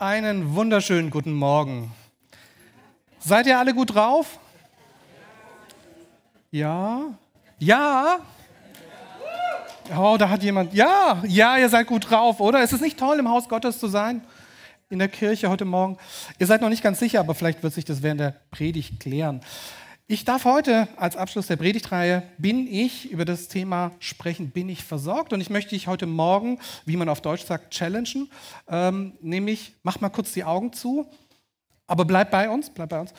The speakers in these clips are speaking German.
Einen wunderschönen guten Morgen. Seid ihr alle gut drauf? Ja? Ja? Oh, da hat jemand. Ja, ja, ihr seid gut drauf, oder? Ist es nicht toll, im Haus Gottes zu sein? In der Kirche heute Morgen? Ihr seid noch nicht ganz sicher, aber vielleicht wird sich das während der Predigt klären. Ich darf heute als Abschluss der Predigtreihe bin ich über das Thema sprechen, bin ich versorgt? Und ich möchte dich heute Morgen, wie man auf Deutsch sagt, challengen. Ähm, nämlich, mach mal kurz die Augen zu, aber bleib bei uns, bleib bei uns.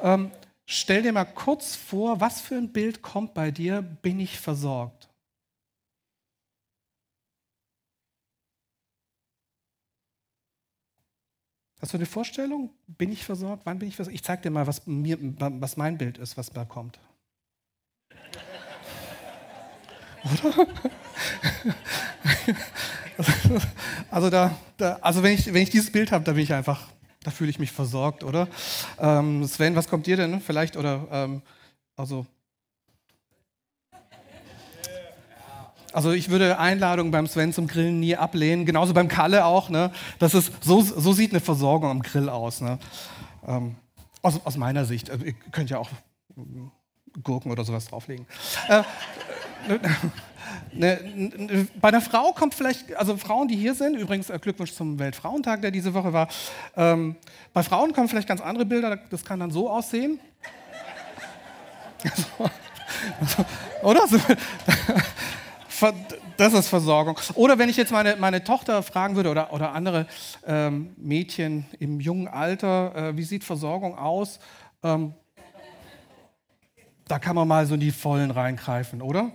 Ähm, stell dir mal kurz vor, was für ein Bild kommt bei dir, bin ich versorgt? Hast du eine Vorstellung? Bin ich versorgt? Wann bin ich versorgt? Ich zeige dir mal, was, mir, was mein Bild ist, was da kommt. Oder? Also, da, da, also wenn, ich, wenn ich dieses Bild habe, da bin ich einfach, da fühle ich mich versorgt, oder? Ähm, Sven, was kommt dir denn? Vielleicht oder ähm, also Also ich würde Einladungen beim Sven zum Grillen nie ablehnen, genauso beim Kalle auch. Ne? Das ist, so, so sieht eine Versorgung am Grill aus. Ne? Ähm, aus, aus, meiner Sicht. Ihr könnt ja auch Gurken oder sowas drauflegen. Äh, ne, ne, bei einer Frau kommt vielleicht, also Frauen, die hier sind, übrigens äh, Glückwunsch zum Weltfrauentag, der diese Woche war. Ähm, bei Frauen kommen vielleicht ganz andere Bilder, das kann dann so aussehen. oder? Das ist Versorgung. Oder wenn ich jetzt meine, meine Tochter fragen würde oder, oder andere ähm, Mädchen im jungen Alter, äh, wie sieht Versorgung aus? Ähm, da kann man mal so in die Vollen reingreifen, oder?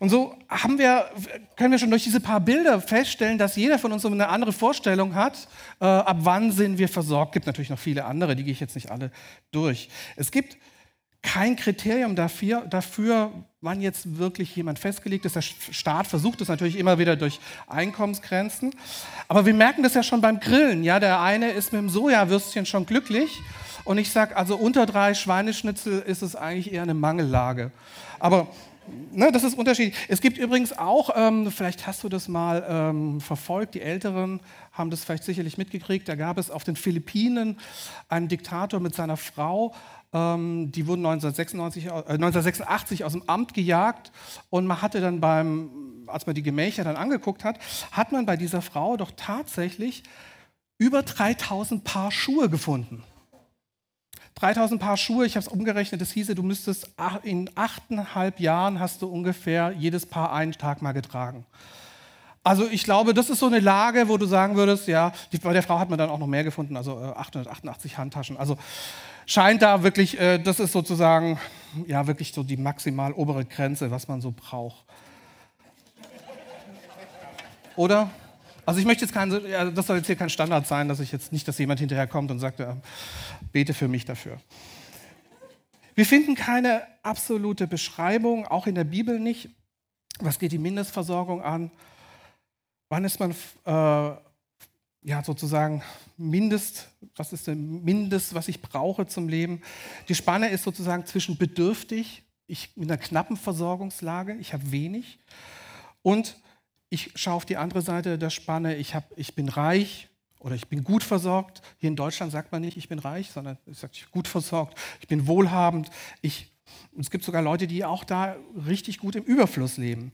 Und so haben wir, können wir schon durch diese paar Bilder feststellen, dass jeder von uns so eine andere Vorstellung hat, äh, ab wann sind wir versorgt. Es gibt natürlich noch viele andere, die gehe ich jetzt nicht alle durch. Es gibt kein Kriterium dafür, dafür, wann jetzt wirklich jemand festgelegt ist. Der Staat versucht es natürlich immer wieder durch Einkommensgrenzen. Aber wir merken das ja schon beim Grillen. Ja, der eine ist mit dem Sojawürstchen schon glücklich. Und ich sage, also unter drei Schweineschnitzel ist es eigentlich eher eine Mangellage. Aber ne, das ist unterschiedlich. Es gibt übrigens auch, ähm, vielleicht hast du das mal ähm, verfolgt, die Älteren haben das vielleicht sicherlich mitgekriegt, da gab es auf den Philippinen einen Diktator mit seiner Frau, ähm, die wurden 1996, äh, 1986 aus dem Amt gejagt und man hatte dann beim, als man die Gemächer dann angeguckt hat, hat man bei dieser Frau doch tatsächlich über 3000 Paar Schuhe gefunden. 3000 Paar Schuhe, ich habe es umgerechnet, das hieße, du müsstest in achteinhalb Jahren hast du ungefähr jedes Paar einen Tag mal getragen. Also ich glaube, das ist so eine Lage, wo du sagen würdest, ja, die, bei der Frau hat man dann auch noch mehr gefunden, also 888 äh, Handtaschen. Also scheint da wirklich, äh, das ist sozusagen, ja, wirklich so die maximal obere Grenze, was man so braucht. Oder? Also ich möchte jetzt kein, ja, das soll jetzt hier kein Standard sein, dass ich jetzt nicht, dass jemand hinterher kommt und sagt, ja, bete für mich dafür. Wir finden keine absolute Beschreibung, auch in der Bibel nicht. Was geht die Mindestversorgung an? Wann ist man äh, ja, sozusagen Mindest, was ist denn Mindest, was ich brauche zum Leben? Die Spanne ist sozusagen zwischen bedürftig, ich in einer knappen Versorgungslage, ich habe wenig, und ich schaue auf die andere Seite der Spanne, ich, hab, ich bin reich oder ich bin gut versorgt. Hier in Deutschland sagt man nicht, ich bin reich, sondern ich sage, ich bin gut versorgt, ich bin wohlhabend. Ich, es gibt sogar Leute, die auch da richtig gut im Überfluss leben.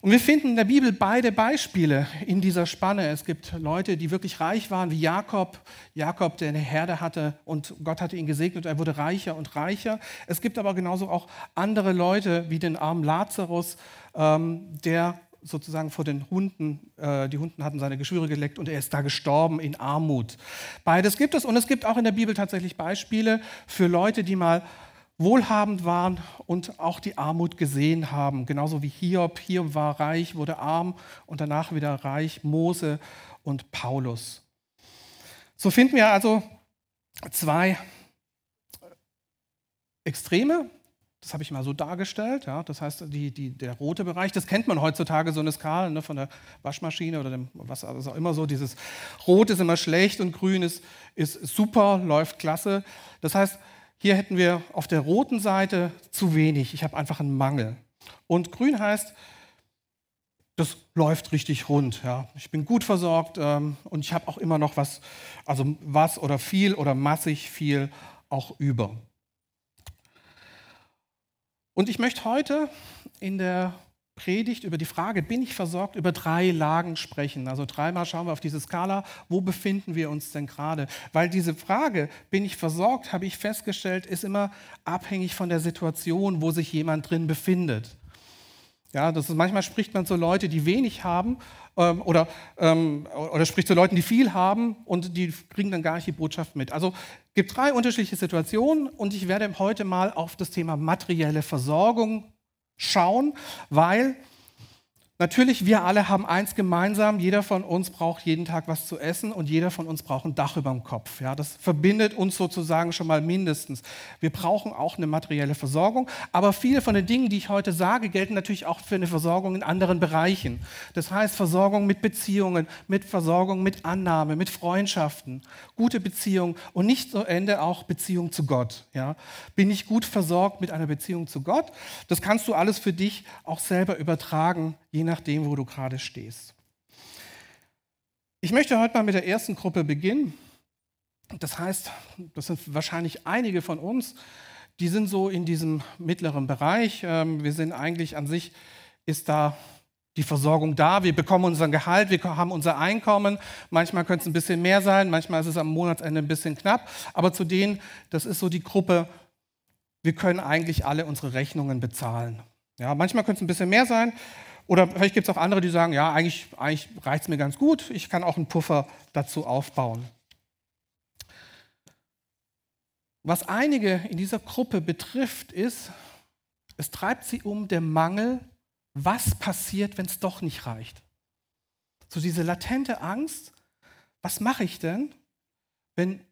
Und wir finden in der Bibel beide Beispiele in dieser Spanne. Es gibt Leute, die wirklich reich waren, wie Jakob. Jakob, der eine Herde hatte und Gott hatte ihn gesegnet, er wurde reicher und reicher. Es gibt aber genauso auch andere Leute, wie den armen Lazarus, ähm, der sozusagen vor den Hunden, äh, die Hunden hatten seine Geschwüre geleckt und er ist da gestorben in Armut. Beides gibt es und es gibt auch in der Bibel tatsächlich Beispiele für Leute, die mal wohlhabend waren und auch die Armut gesehen haben. Genauso wie Hiob. Hiob war reich, wurde arm und danach wieder reich. Mose und Paulus. So finden wir also zwei Extreme. Das habe ich mal so dargestellt. Ja. Das heißt, die, die, der rote Bereich, das kennt man heutzutage, so eine Skala ne, von der Waschmaschine oder dem, was also auch immer so. Dieses Rot ist immer schlecht und Grün ist, ist super, läuft klasse. Das heißt, hier hätten wir auf der roten Seite zu wenig. Ich habe einfach einen Mangel. Und grün heißt, das läuft richtig rund. Ja. Ich bin gut versorgt ähm, und ich habe auch immer noch was, also was oder viel oder massig viel auch über. Und ich möchte heute in der Predigt über die Frage, bin ich versorgt, über drei Lagen sprechen. Also dreimal schauen wir auf diese Skala, wo befinden wir uns denn gerade? Weil diese Frage, bin ich versorgt, habe ich festgestellt, ist immer abhängig von der Situation, wo sich jemand drin befindet. Ja, das ist, manchmal spricht man zu Leuten, die wenig haben ähm, oder, ähm, oder spricht zu Leuten, die viel haben und die kriegen dann gar nicht die Botschaft mit. Also es gibt drei unterschiedliche Situationen und ich werde heute mal auf das Thema materielle Versorgung schauen, weil Natürlich, wir alle haben eins gemeinsam, jeder von uns braucht jeden Tag was zu essen und jeder von uns braucht ein Dach über dem Kopf. Ja, das verbindet uns sozusagen schon mal mindestens. Wir brauchen auch eine materielle Versorgung, aber viele von den Dingen, die ich heute sage, gelten natürlich auch für eine Versorgung in anderen Bereichen. Das heißt Versorgung mit Beziehungen, mit Versorgung mit Annahme, mit Freundschaften, gute Beziehungen und nicht zu Ende auch Beziehung zu Gott. Ja, bin ich gut versorgt mit einer Beziehung zu Gott? Das kannst du alles für dich auch selber übertragen je nachdem, wo du gerade stehst. Ich möchte heute mal mit der ersten Gruppe beginnen. Das heißt, das sind wahrscheinlich einige von uns, die sind so in diesem mittleren Bereich. Ähm, wir sind eigentlich an sich, ist da die Versorgung da, wir bekommen unseren Gehalt, wir haben unser Einkommen. Manchmal könnte es ein bisschen mehr sein, manchmal ist es am Monatsende ein bisschen knapp. Aber zu denen, das ist so die Gruppe, wir können eigentlich alle unsere Rechnungen bezahlen. Ja, manchmal könnte es ein bisschen mehr sein, oder vielleicht gibt es auch andere, die sagen, ja, eigentlich, eigentlich reicht es mir ganz gut, ich kann auch einen Puffer dazu aufbauen. Was einige in dieser Gruppe betrifft, ist, es treibt sie um der Mangel, was passiert, wenn es doch nicht reicht. So diese latente Angst, was mache ich denn, wenn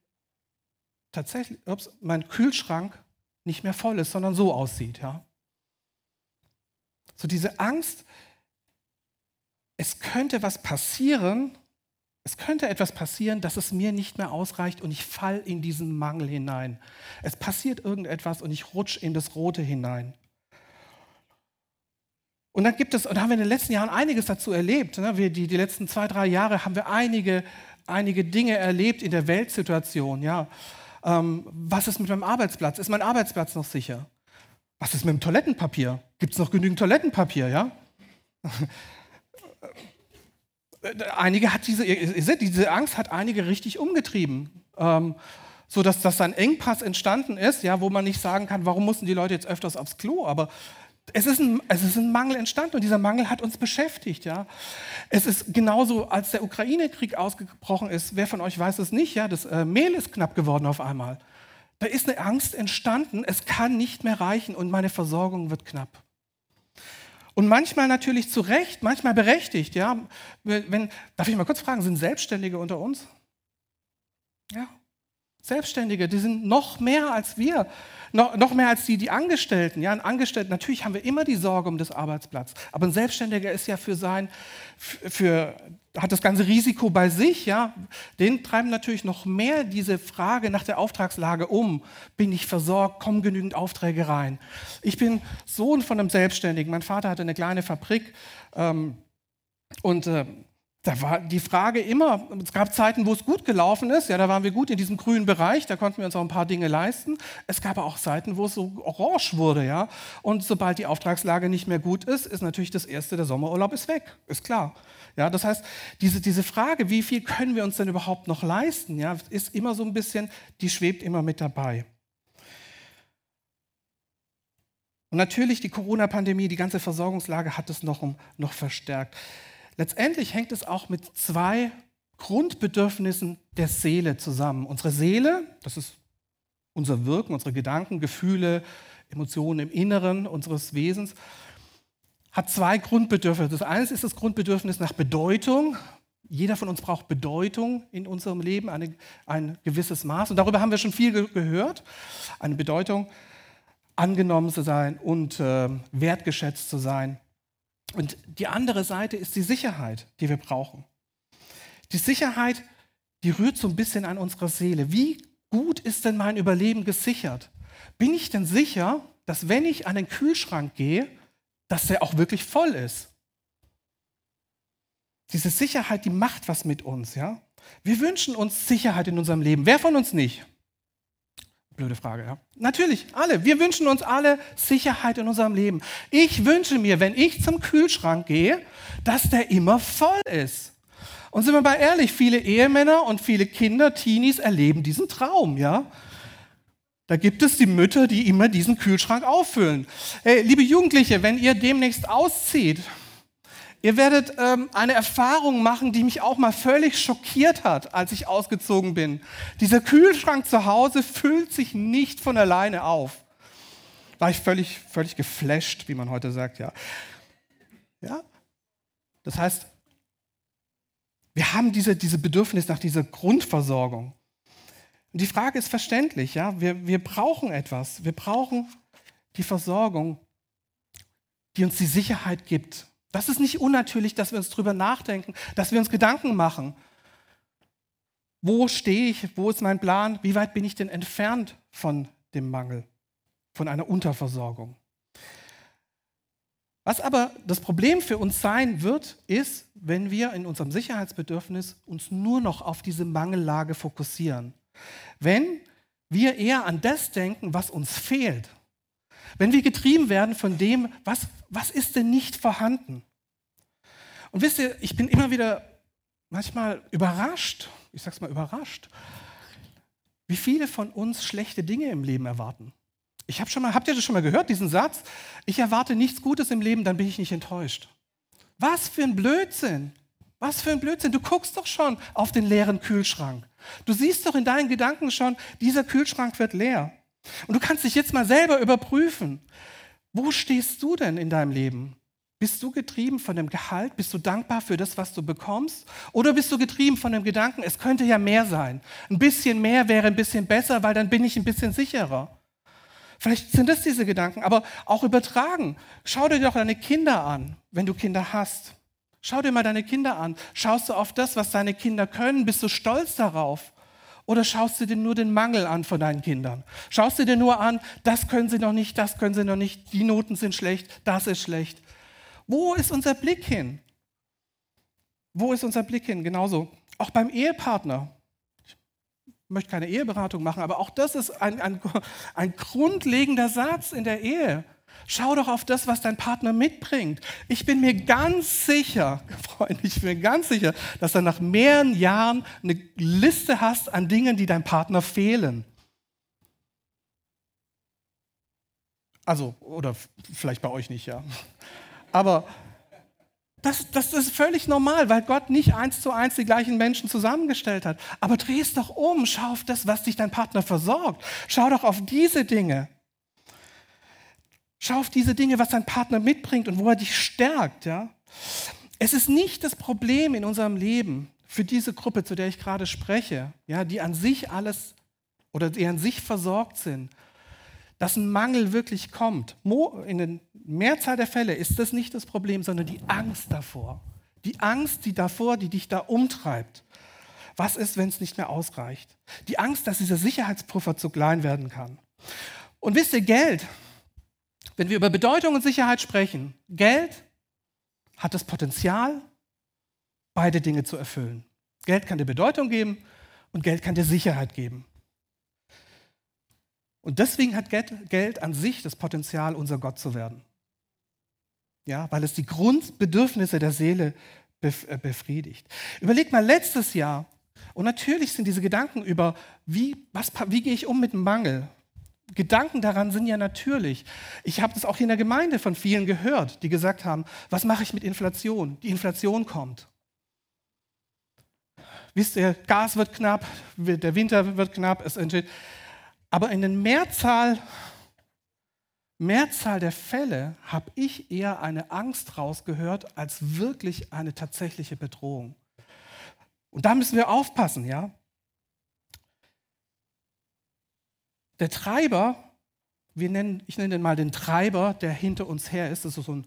tatsächlich ups, mein Kühlschrank nicht mehr voll ist, sondern so aussieht. Ja? So diese Angst, es könnte was passieren, es könnte etwas passieren, dass es mir nicht mehr ausreicht und ich fall in diesen Mangel hinein. Es passiert irgendetwas und ich rutsche in das Rote hinein. Und dann gibt es, und haben wir in den letzten Jahren einiges dazu erlebt. Ne? Wir, die, die letzten zwei, drei Jahre haben wir einige, einige Dinge erlebt in der Weltsituation. Ja? Ähm, was ist mit meinem Arbeitsplatz? Ist mein Arbeitsplatz noch sicher? Was ist mit dem Toilettenpapier? Gibt es noch genügend Toilettenpapier? Ja? Einige hat diese, diese Angst hat einige richtig umgetrieben. Ähm, so dass, dass ein Engpass entstanden ist, ja, wo man nicht sagen kann, warum mussten die Leute jetzt öfters aufs Klo, aber es ist, ein, es ist ein Mangel entstanden und dieser Mangel hat uns beschäftigt. Ja. Es ist genauso, als der Ukraine-Krieg ausgebrochen ist, wer von euch weiß es nicht, ja, das äh, Mehl ist knapp geworden auf einmal. Da ist eine Angst entstanden, es kann nicht mehr reichen und meine Versorgung wird knapp. Und manchmal natürlich zu Recht, manchmal berechtigt. Ja? Wenn, darf ich mal kurz fragen, sind Selbstständige unter uns? Ja, Selbstständige, die sind noch mehr als wir, noch, noch mehr als die, die Angestellten. Ja, ein Angestellter, natürlich haben wir immer die Sorge um das Arbeitsplatz, aber ein Selbstständiger ist ja für sein, für, hat das ganze Risiko bei sich, ja, den treiben natürlich noch mehr diese Frage nach der Auftragslage um. Bin ich versorgt? Kommen genügend Aufträge rein? Ich bin Sohn von einem Selbstständigen. Mein Vater hatte eine kleine Fabrik ähm, und äh, da war die Frage immer, es gab Zeiten, wo es gut gelaufen ist, ja, da waren wir gut in diesem grünen Bereich, da konnten wir uns auch ein paar Dinge leisten. Es gab auch Zeiten, wo es so orange wurde, ja. Und sobald die Auftragslage nicht mehr gut ist, ist natürlich das erste, der Sommerurlaub ist weg, ist klar. Ja, das heißt, diese, diese Frage, wie viel können wir uns denn überhaupt noch leisten, ja, ist immer so ein bisschen, die schwebt immer mit dabei. Und natürlich die Corona-Pandemie, die ganze Versorgungslage hat es noch, noch verstärkt. Letztendlich hängt es auch mit zwei Grundbedürfnissen der Seele zusammen. Unsere Seele, das ist unser Wirken, unsere Gedanken, Gefühle, Emotionen im Inneren unseres Wesens, hat zwei Grundbedürfnisse. Das eine ist das Grundbedürfnis nach Bedeutung. Jeder von uns braucht Bedeutung in unserem Leben, eine, ein gewisses Maß. Und darüber haben wir schon viel ge gehört. Eine Bedeutung, angenommen zu sein und äh, wertgeschätzt zu sein. Und die andere Seite ist die Sicherheit, die wir brauchen. Die Sicherheit, die rührt so ein bisschen an unserer Seele. Wie gut ist denn mein Überleben gesichert? Bin ich denn sicher, dass wenn ich an den Kühlschrank gehe, dass der auch wirklich voll ist? Diese Sicherheit, die macht was mit uns, ja? Wir wünschen uns Sicherheit in unserem Leben. Wer von uns nicht? Blöde Frage, ja. Natürlich, alle. Wir wünschen uns alle Sicherheit in unserem Leben. Ich wünsche mir, wenn ich zum Kühlschrank gehe, dass der immer voll ist. Und sind wir mal ehrlich, viele Ehemänner und viele Kinder, Teenies erleben diesen Traum, ja. Da gibt es die Mütter, die immer diesen Kühlschrank auffüllen. Hey, liebe Jugendliche, wenn ihr demnächst auszieht, ihr werdet ähm, eine Erfahrung machen, die mich auch mal völlig schockiert hat, als ich ausgezogen bin. Dieser Kühlschrank zu Hause füllt sich nicht von alleine auf. War ich völlig, völlig geflasht, wie man heute sagt, ja. Ja? Das heißt, wir haben diese, diese Bedürfnis nach dieser Grundversorgung. Und die Frage ist verständlich, ja. Wir, wir brauchen etwas. Wir brauchen die Versorgung, die uns die Sicherheit gibt. Das ist nicht unnatürlich, dass wir uns darüber nachdenken, dass wir uns Gedanken machen. Wo stehe ich? Wo ist mein Plan? Wie weit bin ich denn entfernt von dem Mangel, von einer Unterversorgung? Was aber das Problem für uns sein wird, ist, wenn wir in unserem Sicherheitsbedürfnis uns nur noch auf diese Mangellage fokussieren. Wenn wir eher an das denken, was uns fehlt. Wenn wir getrieben werden von dem, was, was ist denn nicht vorhanden. Und wisst ihr, ich bin immer wieder manchmal überrascht, ich sag's mal überrascht, wie viele von uns schlechte Dinge im Leben erwarten. Ich habe schon mal, habt ihr das schon mal gehört, diesen Satz? Ich erwarte nichts Gutes im Leben, dann bin ich nicht enttäuscht. Was für ein Blödsinn. Was für ein Blödsinn. Du guckst doch schon auf den leeren Kühlschrank. Du siehst doch in deinen Gedanken schon, dieser Kühlschrank wird leer. Und du kannst dich jetzt mal selber überprüfen. Wo stehst du denn in deinem Leben? Bist du getrieben von dem Gehalt? Bist du dankbar für das, was du bekommst? Oder bist du getrieben von dem Gedanken, es könnte ja mehr sein? Ein bisschen mehr wäre ein bisschen besser, weil dann bin ich ein bisschen sicherer. Vielleicht sind das diese Gedanken, aber auch übertragen. Schau dir doch deine Kinder an, wenn du Kinder hast. Schau dir mal deine Kinder an. Schaust du auf das, was deine Kinder können? Bist du stolz darauf? Oder schaust du dir nur den Mangel an von deinen Kindern? Schaust du dir nur an, das können sie noch nicht, das können sie noch nicht, die Noten sind schlecht, das ist schlecht. Wo ist unser Blick hin? Wo ist unser Blick hin? Genauso. Auch beim Ehepartner. Ich möchte keine Eheberatung machen, aber auch das ist ein, ein, ein grundlegender Satz in der Ehe. Schau doch auf das, was dein Partner mitbringt. Ich bin mir ganz sicher, Freunde, ich bin mir ganz sicher, dass du nach mehreren Jahren eine Liste hast an Dingen, die deinem Partner fehlen. Also, oder vielleicht bei euch nicht, ja. Aber das, das, ist völlig normal, weil Gott nicht eins zu eins die gleichen Menschen zusammengestellt hat. Aber dreh es doch um, schau auf das, was dich dein Partner versorgt. Schau doch auf diese Dinge. Schau auf diese Dinge, was dein Partner mitbringt und wo er dich stärkt. Ja? Es ist nicht das Problem in unserem Leben für diese Gruppe, zu der ich gerade spreche, ja, die an sich alles oder die an sich versorgt sind, dass ein Mangel wirklich kommt. In der Mehrzahl der Fälle ist das nicht das Problem, sondern die Angst davor. Die Angst, die davor, die dich da umtreibt. Was ist, wenn es nicht mehr ausreicht? Die Angst, dass dieser Sicherheitspuffer zu klein werden kann. Und wisst ihr, Geld, wenn wir über Bedeutung und Sicherheit sprechen, Geld hat das Potenzial, beide Dinge zu erfüllen. Geld kann dir Bedeutung geben und Geld kann dir Sicherheit geben. Und deswegen hat Geld an sich das Potenzial, unser Gott zu werden. Ja, weil es die Grundbedürfnisse der Seele äh, befriedigt. Überleg mal letztes Jahr, und natürlich sind diese Gedanken über, wie, was, wie gehe ich um mit dem Mangel, Gedanken daran sind ja natürlich. Ich habe das auch hier in der Gemeinde von vielen gehört, die gesagt haben, was mache ich mit Inflation? Die Inflation kommt. Wisst ihr, Gas wird knapp, der Winter wird knapp, es entsteht. Aber in den Mehrzahl, Mehrzahl der Fälle habe ich eher eine Angst rausgehört als wirklich eine tatsächliche Bedrohung. Und da müssen wir aufpassen, ja. Der Treiber, wir nennen, ich nenne den mal den Treiber, der hinter uns her ist, das ist so ein,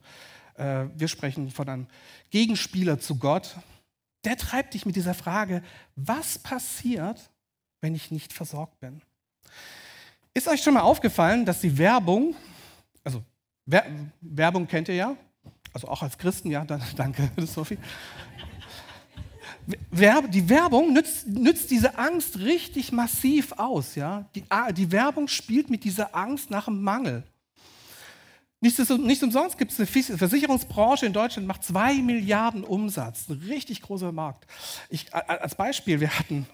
äh, wir sprechen von einem Gegenspieler zu Gott, der treibt dich mit dieser Frage, was passiert, wenn ich nicht versorgt bin? Ist euch schon mal aufgefallen, dass die Werbung, also Wer Werbung kennt ihr ja, also auch als Christen, ja, danke, Sophie. Die Werbung nützt, nützt diese Angst richtig massiv aus. Ja? Die, die Werbung spielt mit dieser Angst nach dem Mangel. Nicht, nicht umsonst gibt es eine Versicherungsbranche in Deutschland, macht zwei Milliarden Umsatz. Ein richtig großer Markt. Ich, als Beispiel, wir hatten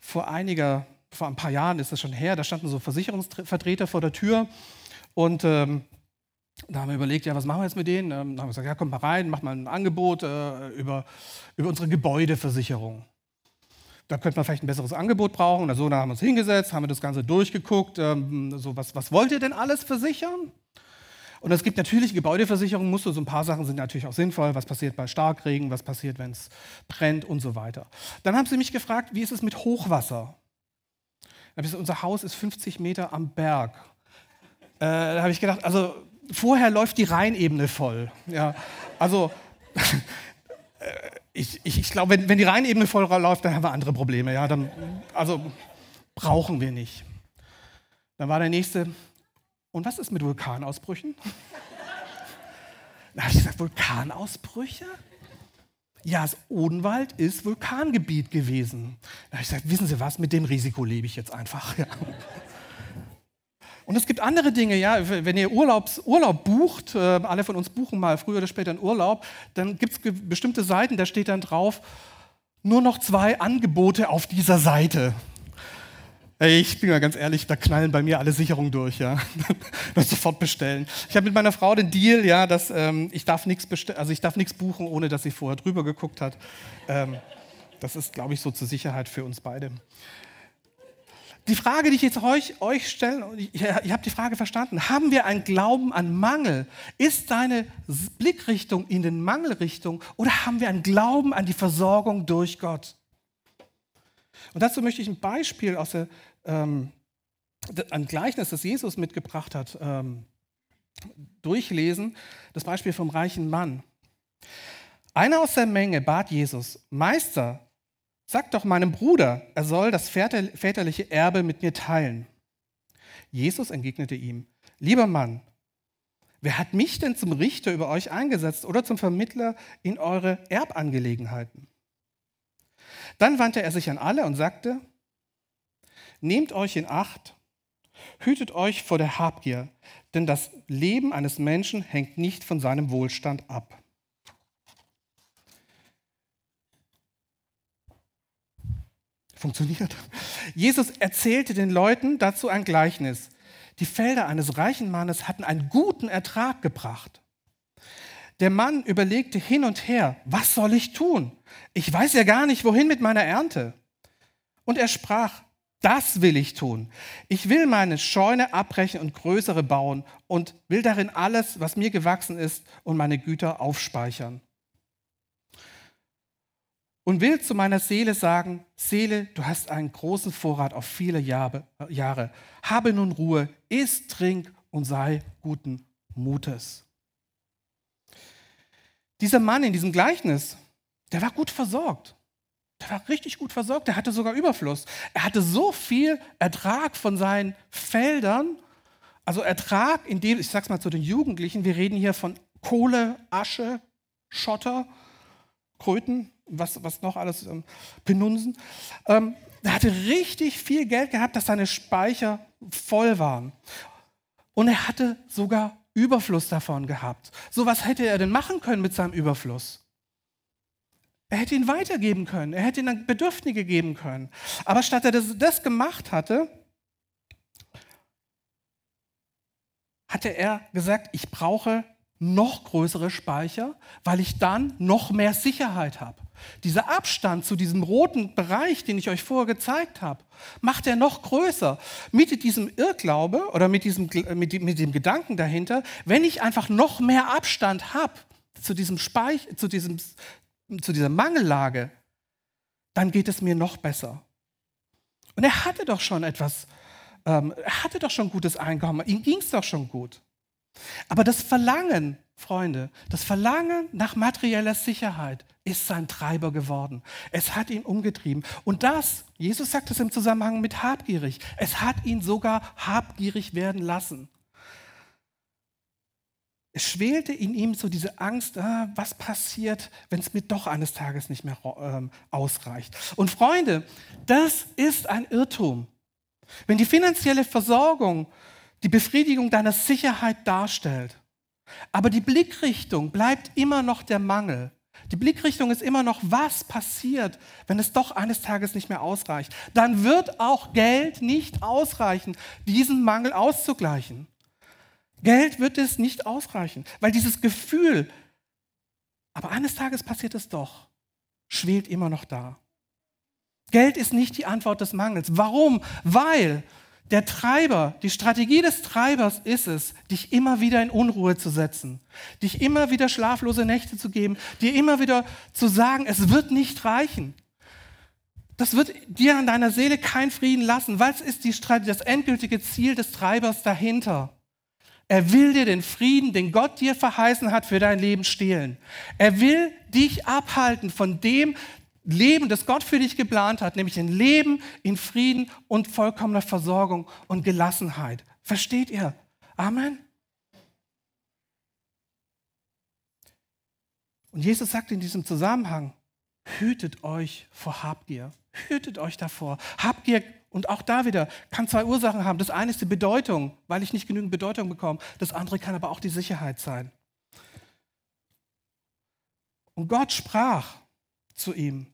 vor einiger, vor ein paar Jahren ist das schon her, da standen so Versicherungsvertreter vor der Tür und ähm, da haben wir überlegt, ja, was machen wir jetzt mit denen? Ähm, da haben wir gesagt, ja, kommt mal rein, macht mal ein Angebot äh, über, über unsere Gebäudeversicherung. Da könnte man vielleicht ein besseres Angebot brauchen. Also, da haben wir uns hingesetzt, haben wir das Ganze durchgeguckt. Ähm, so, was, was wollt ihr denn alles versichern? Und es gibt natürlich Gebäudeversicherungen, musst du, so ein paar Sachen sind natürlich auch sinnvoll. Was passiert bei Starkregen, was passiert, wenn es brennt und so weiter. Dann haben sie mich gefragt, wie ist es mit Hochwasser? Gesagt, unser Haus ist 50 Meter am Berg. Äh, da habe ich gedacht, also vorher läuft die Rheinebene voll. Ja, also ich, ich, ich glaube, wenn, wenn die Rheinebene voll läuft, dann haben wir andere Probleme. Ja, dann, also brauchen wir nicht. Dann war der nächste, und was ist mit Vulkanausbrüchen? Da habe ich gesagt, Vulkanausbrüche? Ja, das Odenwald ist Vulkangebiet gewesen. Da habe ich gesagt, wissen Sie was, mit dem Risiko lebe ich jetzt einfach. Ja. Und es gibt andere Dinge, ja, wenn ihr Urlaubs, Urlaub bucht, äh, alle von uns buchen mal früher oder später einen Urlaub, dann gibt es bestimmte Seiten, da steht dann drauf, nur noch zwei Angebote auf dieser Seite. Ich bin mal ganz ehrlich, da knallen bei mir alle Sicherungen durch, ja. das sofort bestellen. Ich habe mit meiner Frau den Deal, ja, dass ähm, ich darf nichts also ich darf nichts buchen, ohne dass sie vorher drüber geguckt hat. Ähm, das ist, glaube ich, so zur Sicherheit für uns beide. Die Frage, die ich jetzt euch, euch stelle, ihr, habt die Frage verstanden, haben wir einen Glauben an Mangel? Ist deine Blickrichtung in den Mangelrichtung oder haben wir einen Glauben an die Versorgung durch Gott? Und dazu möchte ich ein Beispiel aus der ähm, ein Gleichnis, das Jesus mitgebracht hat, ähm, durchlesen. Das Beispiel vom reichen Mann. Einer aus der Menge bat Jesus, Meister, sag doch meinem Bruder, er soll das väterliche Erbe mit mir teilen. Jesus entgegnete ihm, lieber Mann, wer hat mich denn zum Richter über euch eingesetzt oder zum Vermittler in eure Erbangelegenheiten? Dann wandte er sich an alle und sagte, Nehmt euch in Acht, hütet euch vor der Habgier, denn das Leben eines Menschen hängt nicht von seinem Wohlstand ab. Funktioniert. Jesus erzählte den Leuten dazu ein Gleichnis. Die Felder eines reichen Mannes hatten einen guten Ertrag gebracht. Der Mann überlegte hin und her, was soll ich tun? Ich weiß ja gar nicht, wohin mit meiner Ernte. Und er sprach, das will ich tun. Ich will meine Scheune abbrechen und größere bauen und will darin alles, was mir gewachsen ist, und meine Güter aufspeichern. Und will zu meiner Seele sagen, Seele, du hast einen großen Vorrat auf viele Jahre. Habe nun Ruhe, iss, trink und sei guten Mutes. Dieser Mann in diesem Gleichnis, der war gut versorgt. Der war richtig gut versorgt, der hatte sogar Überfluss. Er hatte so viel Ertrag von seinen Feldern, also Ertrag, in dem, ich sag's mal zu den Jugendlichen, wir reden hier von Kohle, Asche, Schotter, Kröten, was, was noch alles, ähm, Penunsen. Ähm, er hatte richtig viel Geld gehabt, dass seine Speicher voll waren. Und er hatte sogar Überfluss davon gehabt. So was hätte er denn machen können mit seinem Überfluss? Er hätte ihn weitergeben können. Er hätte ihn an Bedürftige geben können. Aber statt er das, das gemacht hatte, hatte er gesagt, ich brauche noch größere Speicher, weil ich dann noch mehr Sicherheit habe. Dieser Abstand zu diesem roten Bereich, den ich euch vorher gezeigt habe, macht er noch größer. Mit diesem Irrglaube oder mit diesem, mit, mit dem Gedanken dahinter, wenn ich einfach noch mehr Abstand habe zu diesem, Speich, zu diesem zu dieser Mangellage, dann geht es mir noch besser. Und er hatte doch schon etwas, ähm, er hatte doch schon gutes Einkommen, ihm ging es doch schon gut. Aber das Verlangen, Freunde, das Verlangen nach materieller Sicherheit ist sein Treiber geworden. Es hat ihn umgetrieben. Und das, Jesus sagt es im Zusammenhang mit habgierig, es hat ihn sogar habgierig werden lassen. Es schwelte in ihm so diese Angst, ah, was passiert, wenn es mir doch eines Tages nicht mehr ähm, ausreicht. Und Freunde, das ist ein Irrtum. Wenn die finanzielle Versorgung die Befriedigung deiner Sicherheit darstellt, aber die Blickrichtung bleibt immer noch der Mangel. Die Blickrichtung ist immer noch, was passiert, wenn es doch eines Tages nicht mehr ausreicht. Dann wird auch Geld nicht ausreichen, diesen Mangel auszugleichen. Geld wird es nicht ausreichen, weil dieses Gefühl, aber eines Tages passiert es doch, schwelt immer noch da. Geld ist nicht die Antwort des Mangels. Warum? Weil der Treiber, die Strategie des Treibers ist es, dich immer wieder in Unruhe zu setzen, dich immer wieder schlaflose Nächte zu geben, dir immer wieder zu sagen, es wird nicht reichen. Das wird dir an deiner Seele keinen Frieden lassen. Was ist die das endgültige Ziel des Treibers dahinter? Er will dir den Frieden, den Gott dir verheißen hat, für dein Leben stehlen. Er will dich abhalten von dem Leben, das Gott für dich geplant hat, nämlich ein Leben in Frieden und vollkommener Versorgung und Gelassenheit. Versteht ihr? Amen. Und Jesus sagt in diesem Zusammenhang, hütet euch vor Habgier. Hütet euch davor. Habgier und auch da wieder kann zwei Ursachen haben. Das eine ist die Bedeutung, weil ich nicht genügend Bedeutung bekomme. Das andere kann aber auch die Sicherheit sein. Und Gott sprach zu ihm,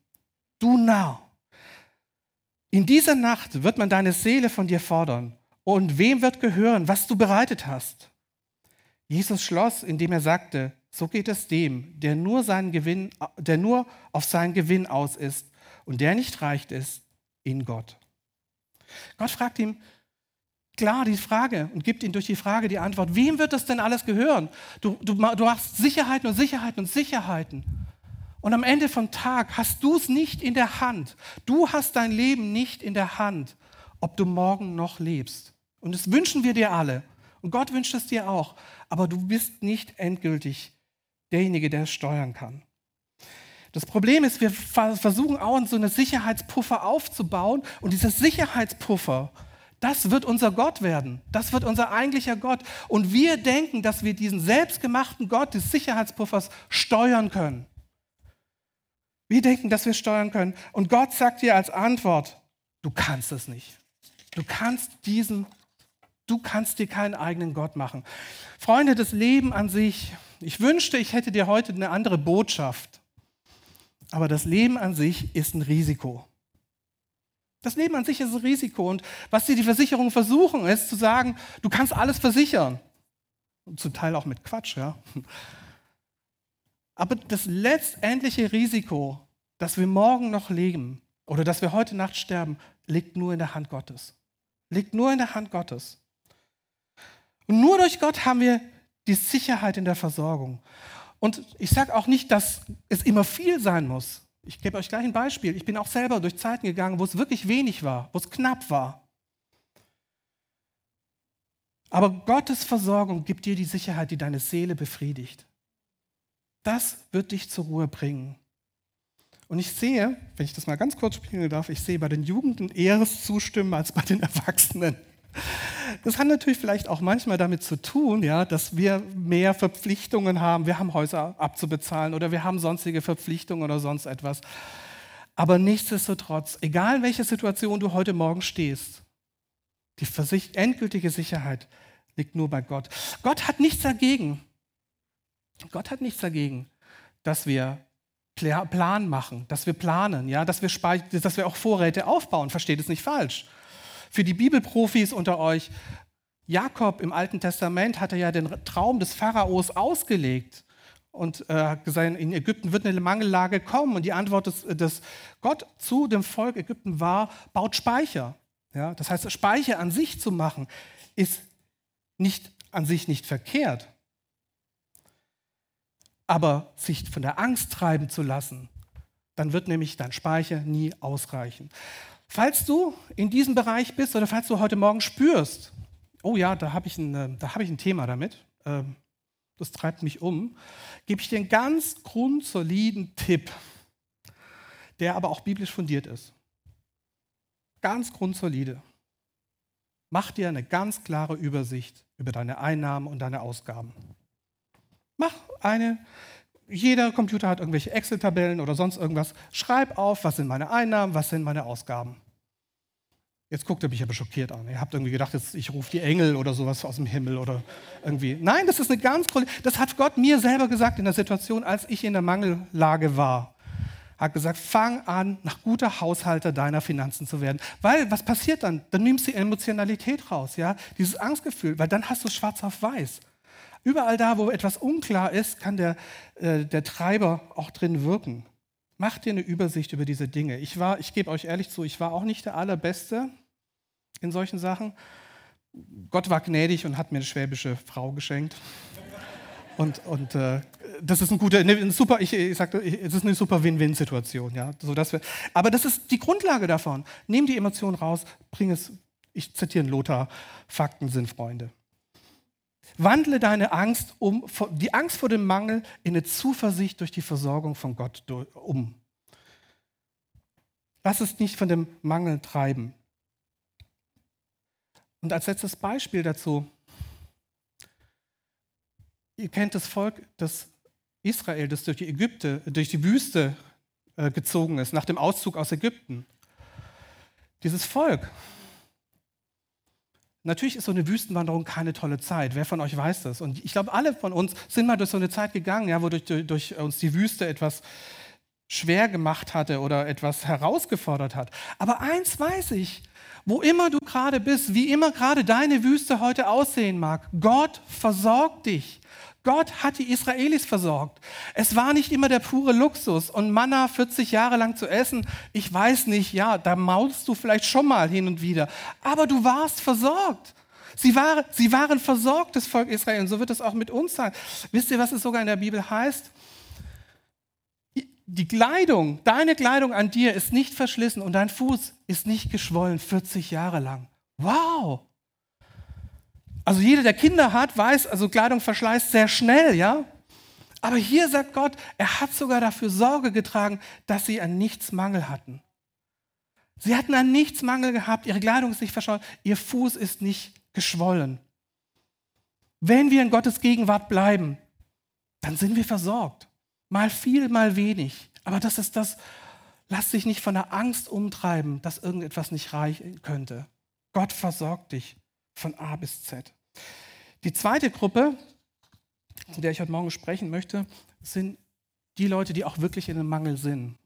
du Narr, in dieser Nacht wird man deine Seele von dir fordern. Und wem wird gehören, was du bereitet hast? Jesus schloss, indem er sagte, so geht es dem, der nur, seinen Gewinn, der nur auf seinen Gewinn aus ist und der nicht reicht ist in Gott. Gott fragt ihm klar die Frage und gibt ihm durch die Frage die Antwort, wem wird das denn alles gehören? Du, du, du machst Sicherheiten und Sicherheiten und Sicherheiten. Und am Ende vom Tag hast du es nicht in der Hand. Du hast dein Leben nicht in der Hand, ob du morgen noch lebst. Und das wünschen wir dir alle. Und Gott wünscht es dir auch. Aber du bist nicht endgültig derjenige, der es steuern kann. Das Problem ist, wir versuchen auch so eine Sicherheitspuffer aufzubauen und dieser Sicherheitspuffer, das wird unser Gott werden. Das wird unser eigentlicher Gott. Und wir denken, dass wir diesen selbstgemachten Gott des Sicherheitspuffers steuern können. Wir denken, dass wir steuern können. Und Gott sagt dir als Antwort, du kannst es nicht. Du kannst diesen, du kannst dir keinen eigenen Gott machen. Freunde, das Leben an sich, ich wünschte, ich hätte dir heute eine andere Botschaft. Aber das Leben an sich ist ein Risiko. Das Leben an sich ist ein Risiko. Und was dir die Versicherungen versuchen, ist zu sagen, du kannst alles versichern. Und zum Teil auch mit Quatsch, ja. Aber das letztendliche Risiko, dass wir morgen noch leben oder dass wir heute Nacht sterben, liegt nur in der Hand Gottes. Liegt nur in der Hand Gottes. Und nur durch Gott haben wir die Sicherheit in der Versorgung. Und ich sage auch nicht, dass es immer viel sein muss. Ich gebe euch gleich ein Beispiel. Ich bin auch selber durch Zeiten gegangen, wo es wirklich wenig war, wo es knapp war. Aber Gottes Versorgung gibt dir die Sicherheit, die deine Seele befriedigt. Das wird dich zur Ruhe bringen. Und ich sehe, wenn ich das mal ganz kurz spielen darf, ich sehe bei den Jugendlichen eher zustimmen als bei den Erwachsenen. Das hat natürlich vielleicht auch manchmal damit zu tun, ja, dass wir mehr Verpflichtungen haben. Wir haben Häuser abzubezahlen oder wir haben sonstige Verpflichtungen oder sonst etwas. Aber nichtsdestotrotz, egal in welcher Situation du heute Morgen stehst, die endgültige Sicherheit liegt nur bei Gott. Gott hat nichts dagegen. Gott hat nichts dagegen, dass wir Plan machen, dass wir planen, ja, dass wir, dass wir auch Vorräte aufbauen. Versteht es nicht falsch. Für die Bibelprofis unter euch, Jakob im Alten Testament hatte ja den Traum des Pharaos ausgelegt und äh, gesagt, in Ägypten wird eine Mangellage kommen. Und die Antwort des, des Gott zu dem Volk Ägypten war, baut Speicher. Ja, das heißt, Speicher an sich zu machen, ist nicht, an sich nicht verkehrt. Aber sich von der Angst treiben zu lassen, dann wird nämlich dein Speicher nie ausreichen. Falls du in diesem Bereich bist oder falls du heute Morgen spürst, oh ja, da habe ich, ein, äh, hab ich ein Thema damit, ähm, das treibt mich um, gebe ich dir einen ganz grundsoliden Tipp, der aber auch biblisch fundiert ist. Ganz grundsolide. Mach dir eine ganz klare Übersicht über deine Einnahmen und deine Ausgaben. Mach eine, jeder Computer hat irgendwelche Excel-Tabellen oder sonst irgendwas. Schreib auf, was sind meine Einnahmen, was sind meine Ausgaben. Jetzt guckt ihr mich aber schockiert an. Ihr habt irgendwie gedacht, jetzt, ich rufe die Engel oder sowas aus dem Himmel oder irgendwie. Nein, das ist eine ganz Das hat Gott mir selber gesagt in der Situation, als ich in der Mangellage war. Hat gesagt, fang an, nach guter Haushalter deiner Finanzen zu werden. Weil, was passiert dann? Dann nimmst du die Emotionalität raus, ja? Dieses Angstgefühl, weil dann hast du schwarz auf weiß. Überall da, wo etwas unklar ist, kann der, äh, der Treiber auch drin wirken. Macht dir eine Übersicht über diese Dinge. Ich war, ich gebe euch ehrlich zu, ich war auch nicht der Allerbeste in solchen Sachen. Gott war gnädig und hat mir eine schwäbische Frau geschenkt. Und, und äh, das ist ein guter, eine super, ich, ich sagte, es ist eine super Win-Win-Situation, ja. Aber das ist die Grundlage davon. Nimm die Emotionen raus, bring es. Ich zitiere Lothar: Fakten sind Freunde. Wandle deine Angst um, die Angst vor dem Mangel in eine Zuversicht durch die Versorgung von Gott um. Lass es nicht von dem Mangel treiben. Und als letztes Beispiel dazu, ihr kennt das Volk das Israel, das durch die Ägypte, durch die Wüste äh, gezogen ist, nach dem Auszug aus Ägypten. Dieses Volk Natürlich ist so eine Wüstenwanderung keine tolle Zeit. Wer von euch weiß das? Und ich glaube, alle von uns sind mal durch so eine Zeit gegangen, ja, wo durch, durch uns die Wüste etwas schwer gemacht hatte oder etwas herausgefordert hat. Aber eins weiß ich, wo immer du gerade bist, wie immer gerade deine Wüste heute aussehen mag, Gott versorgt dich. Gott hat die Israelis versorgt. Es war nicht immer der pure Luxus und Manna 40 Jahre lang zu essen. Ich weiß nicht, ja, da maulst du vielleicht schon mal hin und wieder. Aber du warst versorgt. Sie waren, sie waren versorgt, das Volk Israel. Und so wird es auch mit uns sein. Wisst ihr, was es sogar in der Bibel heißt? Die Kleidung, deine Kleidung an dir ist nicht verschlissen und dein Fuß ist nicht geschwollen 40 Jahre lang. Wow! Also jeder, der Kinder hat, weiß, also Kleidung verschleißt sehr schnell, ja? Aber hier sagt Gott, er hat sogar dafür Sorge getragen, dass sie an nichts Mangel hatten. Sie hatten an nichts Mangel gehabt, ihre Kleidung ist nicht verschollen, ihr Fuß ist nicht geschwollen. Wenn wir in Gottes Gegenwart bleiben, dann sind wir versorgt. Mal viel, mal wenig. Aber das ist das, lass dich nicht von der Angst umtreiben, dass irgendetwas nicht reichen könnte. Gott versorgt dich von A bis Z. Die zweite Gruppe, zu der ich heute Morgen sprechen möchte, sind die Leute, die auch wirklich in einem Mangel sind.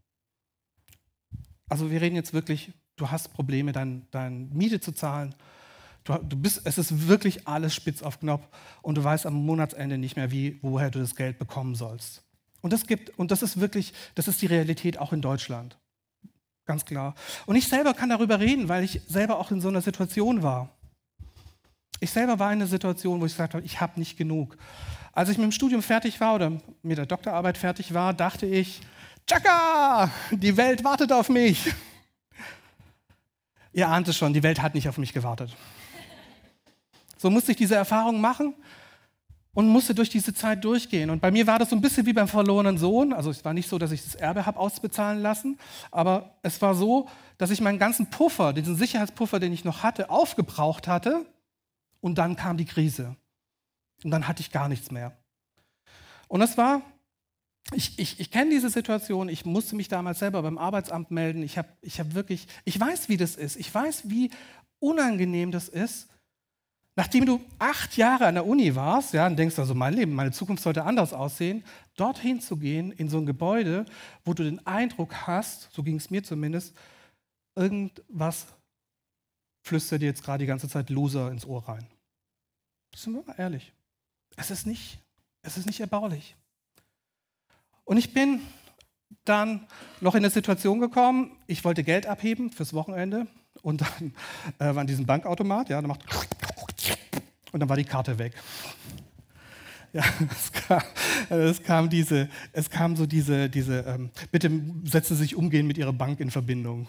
Also wir reden jetzt wirklich, du hast Probleme, deine dein Miete zu zahlen. Du, du, bist, es ist wirklich alles spitz auf Knopf und du weißt am Monatsende nicht mehr, wie, woher du das Geld bekommen sollst. Und das gibt, und das ist wirklich, das ist die Realität auch in Deutschland. Ganz klar. Und ich selber kann darüber reden, weil ich selber auch in so einer Situation war. Ich selber war in einer Situation, wo ich gesagt habe, ich habe nicht genug. Als ich mit dem Studium fertig war oder mit der Doktorarbeit fertig war, dachte ich, Chaka, die Welt wartet auf mich. Ihr ahnt es schon, die Welt hat nicht auf mich gewartet. So musste ich diese Erfahrung machen und musste durch diese Zeit durchgehen. Und bei mir war das so ein bisschen wie beim verlorenen Sohn. Also es war nicht so, dass ich das Erbe habe ausbezahlen lassen, aber es war so, dass ich meinen ganzen Puffer, diesen Sicherheitspuffer, den ich noch hatte, aufgebraucht hatte und dann kam die Krise. Und dann hatte ich gar nichts mehr. Und das war, ich, ich, ich kenne diese Situation, ich musste mich damals selber beim Arbeitsamt melden. Ich habe ich hab wirklich, ich weiß, wie das ist. Ich weiß, wie unangenehm das ist, nachdem du acht Jahre an der Uni warst, ja, und denkst also, mein Leben, meine Zukunft sollte anders aussehen, dorthin zu gehen in so ein Gebäude, wo du den Eindruck hast, so ging es mir zumindest, irgendwas flüstert dir jetzt gerade die ganze Zeit Loser ins Ohr rein. Sind wir mal ehrlich. Es ist nicht, es ist nicht erbaulich. Und ich bin dann noch in eine Situation gekommen, ich wollte Geld abheben fürs Wochenende und dann äh, war an diesem Bankautomat, ja, dann macht und dann war die Karte weg. Ja, es kam, es kam diese, es kam so diese, diese, ähm, bitte setzen Sie sich umgehen mit Ihrer Bank in Verbindung.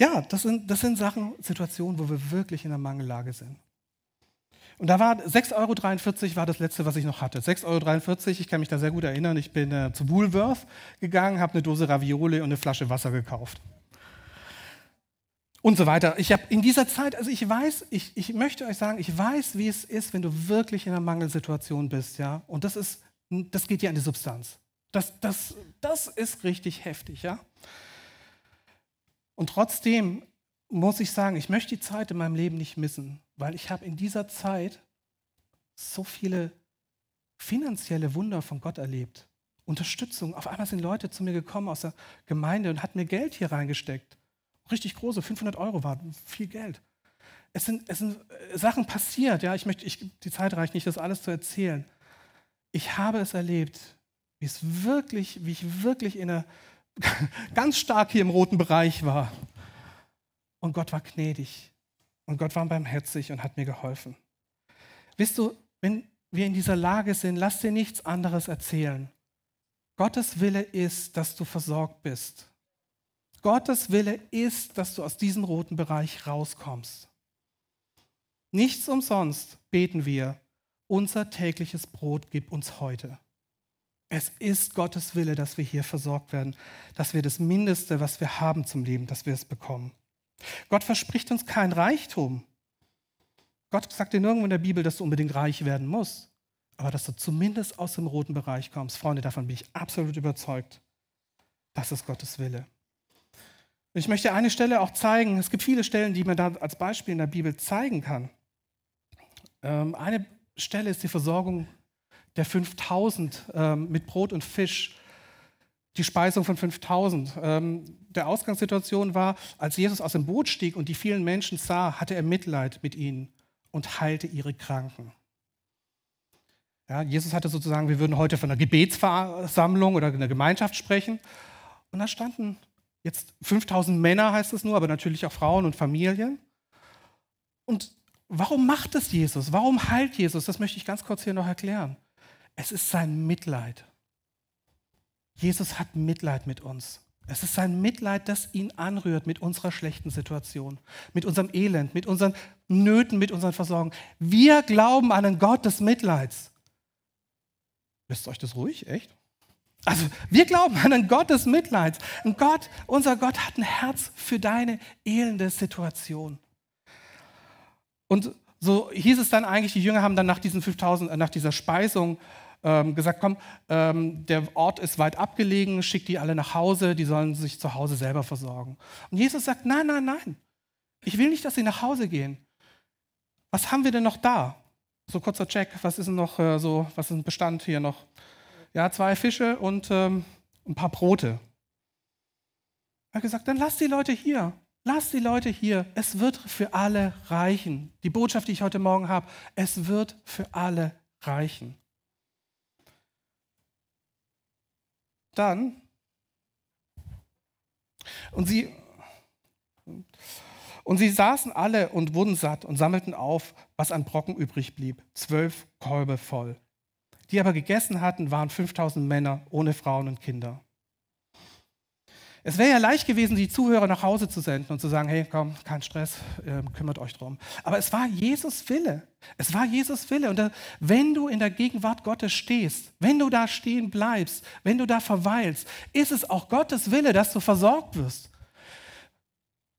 Ja, das sind, das sind Sachen, Situationen, wo wir wirklich in der Mangellage sind. Und da war 6,43 Euro war das letzte, was ich noch hatte. 6,43 Euro, ich kann mich da sehr gut erinnern. Ich bin äh, zu Woolworth gegangen, habe eine Dose Ravioli und eine Flasche Wasser gekauft. und so weiter. Ich habe in dieser Zeit, also ich weiß, ich, ich möchte euch sagen, ich weiß, wie es ist, wenn du wirklich in einer Mangelsituation bist, ja. Und das ist, das geht dir an die Substanz. Das, das, das ist richtig heftig, ja. Und trotzdem muss ich sagen, ich möchte die Zeit in meinem Leben nicht missen, weil ich habe in dieser Zeit so viele finanzielle Wunder von Gott erlebt. Unterstützung. Auf einmal sind Leute zu mir gekommen aus der Gemeinde und hat mir Geld hier reingesteckt richtig große, 500 Euro war viel Geld. Es sind, es sind äh, Sachen passiert, ja, ich möchte, ich, die Zeit reicht nicht, das alles zu erzählen. Ich habe es erlebt, wie es wirklich, wie ich wirklich in einer, ganz stark hier im roten Bereich war. Und Gott war gnädig. Und Gott war barmherzig und hat mir geholfen. Wisst du, wenn wir in dieser Lage sind, lass dir nichts anderes erzählen. Gottes Wille ist, dass du versorgt bist. Gottes Wille ist, dass du aus diesem roten Bereich rauskommst. Nichts umsonst beten wir, unser tägliches Brot gib uns heute. Es ist Gottes Wille, dass wir hier versorgt werden, dass wir das Mindeste, was wir haben zum Leben, dass wir es bekommen. Gott verspricht uns kein Reichtum. Gott sagt dir nirgendwo in der Bibel, dass du unbedingt reich werden musst, aber dass du zumindest aus dem roten Bereich kommst. Freunde, davon bin ich absolut überzeugt. Das ist Gottes Wille. Ich möchte eine Stelle auch zeigen. Es gibt viele Stellen, die man da als Beispiel in der Bibel zeigen kann. Ähm, eine Stelle ist die Versorgung der 5000 ähm, mit Brot und Fisch. Die Speisung von 5000. Ähm, der Ausgangssituation war, als Jesus aus dem Boot stieg und die vielen Menschen sah, hatte er Mitleid mit ihnen und heilte ihre Kranken. Ja, Jesus hatte sozusagen, wir würden heute von einer Gebetsversammlung oder einer Gemeinschaft sprechen. Und da standen Jetzt 5000 Männer heißt es nur, aber natürlich auch Frauen und Familien. Und warum macht es Jesus? Warum heilt Jesus? Das möchte ich ganz kurz hier noch erklären. Es ist sein Mitleid. Jesus hat Mitleid mit uns. Es ist sein Mitleid, das ihn anrührt mit unserer schlechten Situation, mit unserem Elend, mit unseren Nöten, mit unseren Versorgungen. Wir glauben an einen Gott des Mitleids. Lässt euch das ruhig, echt? Also wir glauben an einen Gott des Mitleids. Ein Gott, unser Gott hat ein Herz für deine elende Situation. Und so hieß es dann eigentlich, die Jünger haben dann nach diesen 5000, äh, nach dieser Speisung ähm, gesagt, komm, ähm, der Ort ist weit abgelegen, schick die alle nach Hause, die sollen sich zu Hause selber versorgen. Und Jesus sagt, nein, nein, nein, ich will nicht, dass sie nach Hause gehen. Was haben wir denn noch da? So kurzer Check, was ist denn noch äh, so, was ist ein Bestand hier noch? ja, zwei Fische und ähm, ein paar Brote. Er hat gesagt, dann lass die Leute hier. Lass die Leute hier. Es wird für alle reichen. Die Botschaft, die ich heute Morgen habe, es wird für alle reichen. Dann, und sie, und sie saßen alle und wurden satt und sammelten auf, was an Brocken übrig blieb, zwölf Kolbe voll. Die aber gegessen hatten, waren 5000 Männer ohne Frauen und Kinder. Es wäre ja leicht gewesen, die Zuhörer nach Hause zu senden und zu sagen, hey, komm, kein Stress, äh, kümmert euch drum. Aber es war Jesus Wille. Es war Jesus Wille. Und da, wenn du in der Gegenwart Gottes stehst, wenn du da stehen bleibst, wenn du da verweilst, ist es auch Gottes Wille, dass du versorgt wirst.